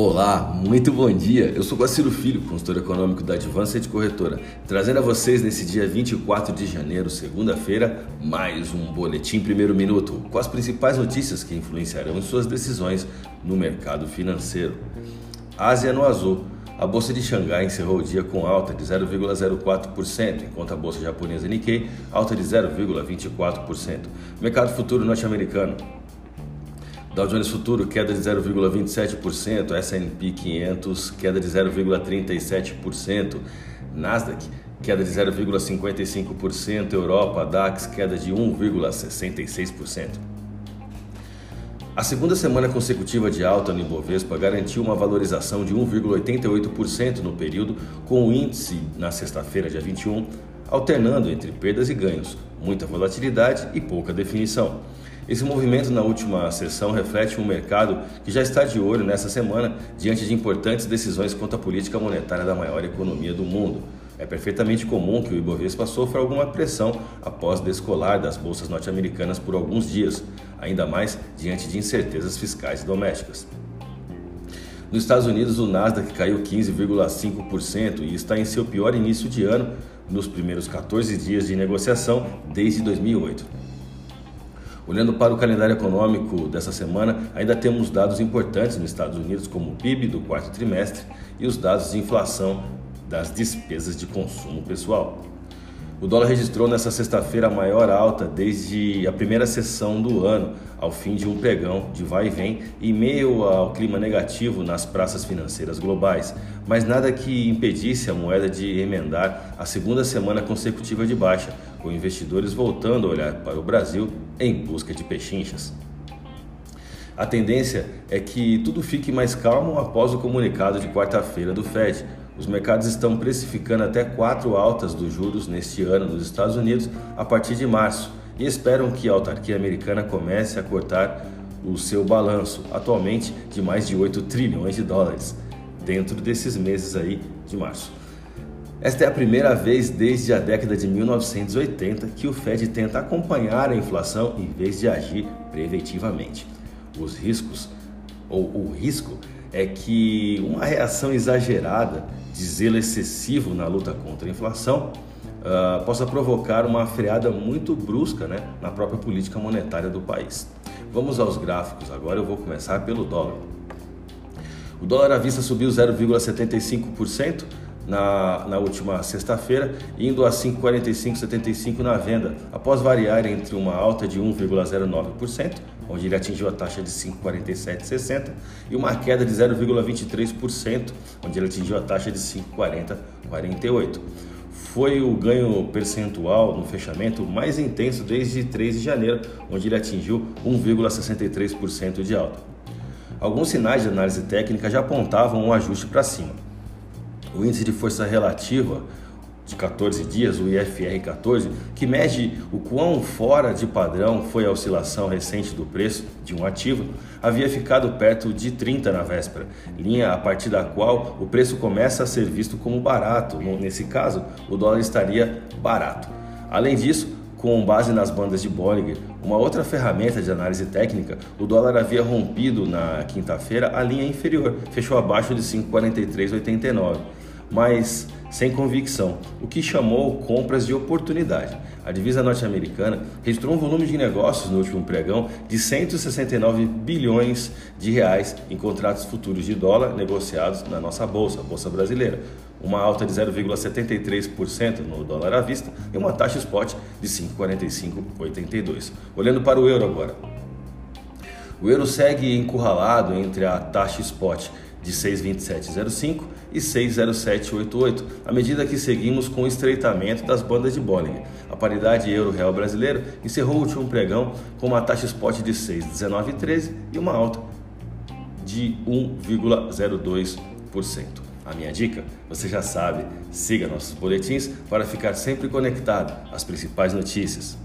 Olá, muito bom dia. Eu sou Guaciro Filho, consultor econômico da Advanced Corretora, trazendo a vocês nesse dia 24 de janeiro, segunda-feira, mais um boletim primeiro minuto com as principais notícias que influenciarão suas decisões no mercado financeiro. Ásia no azul. A bolsa de Xangai encerrou o dia com alta de 0,04%, enquanto a bolsa japonesa Nikkei alta de 0,24%. Mercado futuro norte-americano. Dow Jones Futuro queda de 0,27%, S&P 500 queda de 0,37%, Nasdaq queda de 0,55%, Europa DAX queda de 1,66%. A segunda semana consecutiva de alta no Ibovespa garantiu uma valorização de 1,88% no período, com o índice na sexta-feira, dia 21, alternando entre perdas e ganhos, muita volatilidade e pouca definição. Esse movimento na última sessão reflete um mercado que já está de olho nessa semana diante de importantes decisões quanto à política monetária da maior economia do mundo. É perfeitamente comum que o Ibovespa sofra alguma pressão após descolar das bolsas norte-americanas por alguns dias, ainda mais diante de incertezas fiscais domésticas. Nos Estados Unidos, o Nasdaq caiu 15,5% e está em seu pior início de ano nos primeiros 14 dias de negociação desde 2008. Olhando para o calendário econômico dessa semana, ainda temos dados importantes nos Estados Unidos, como o PIB do quarto trimestre e os dados de inflação das despesas de consumo pessoal. O dólar registrou nesta sexta-feira a maior alta desde a primeira sessão do ano, ao fim de um pregão de vai e vem, em meio ao clima negativo nas praças financeiras globais, mas nada que impedisse a moeda de emendar a segunda semana consecutiva de baixa, com investidores voltando a olhar para o Brasil em busca de pechinchas. A tendência é que tudo fique mais calmo após o comunicado de quarta-feira do Fed, os mercados estão precificando até quatro altas dos juros neste ano nos Estados Unidos a partir de março e esperam que a autarquia americana comece a cortar o seu balanço, atualmente de mais de 8 trilhões de dólares, dentro desses meses aí de março. Esta é a primeira vez desde a década de 1980 que o Fed tenta acompanhar a inflação em vez de agir preventivamente. Os riscos, ou o risco, é que uma reação exagerada zelo excessivo na luta contra a inflação uh, possa provocar uma freada muito brusca né, na própria política monetária do país. Vamos aos gráficos, agora eu vou começar pelo dólar. O dólar à vista subiu 0,75% na, na última sexta-feira, indo a 5,4575 na venda, após variar entre uma alta de 1,09%, onde ele atingiu a taxa de 5,4760, e uma queda de 0,23%, onde ele atingiu a taxa de 5,4048. Foi o ganho percentual no fechamento mais intenso desde 3 de janeiro, onde ele atingiu 1,63% de alta. Alguns sinais de análise técnica já apontavam um ajuste para cima o índice de força relativa de 14 dias, o IFR 14, que mede o quão fora de padrão foi a oscilação recente do preço de um ativo, havia ficado perto de 30 na véspera, linha a partir da qual o preço começa a ser visto como barato. Nesse caso, o dólar estaria barato. Além disso, com base nas bandas de Bollinger, uma outra ferramenta de análise técnica, o dólar havia rompido na quinta-feira a linha inferior, fechou abaixo de 5,4389 mas sem convicção, o que chamou compras de oportunidade. A divisa norte-americana registrou um volume de negócios no último pregão de 169 bilhões de reais em contratos futuros de dólar negociados na nossa bolsa, a bolsa brasileira, uma alta de 0,73% no dólar à vista e uma taxa spot de 5,4582. Olhando para o euro agora. O euro segue encurralado entre a taxa spot de 6,2705 e 6,0788, à medida que seguimos com o estreitamento das bandas de Bollinger. A paridade euro-real brasileiro encerrou o último pregão com uma taxa spot de 6,1913 e uma alta de 1,02%. A minha dica, você já sabe, siga nossos boletins para ficar sempre conectado às principais notícias.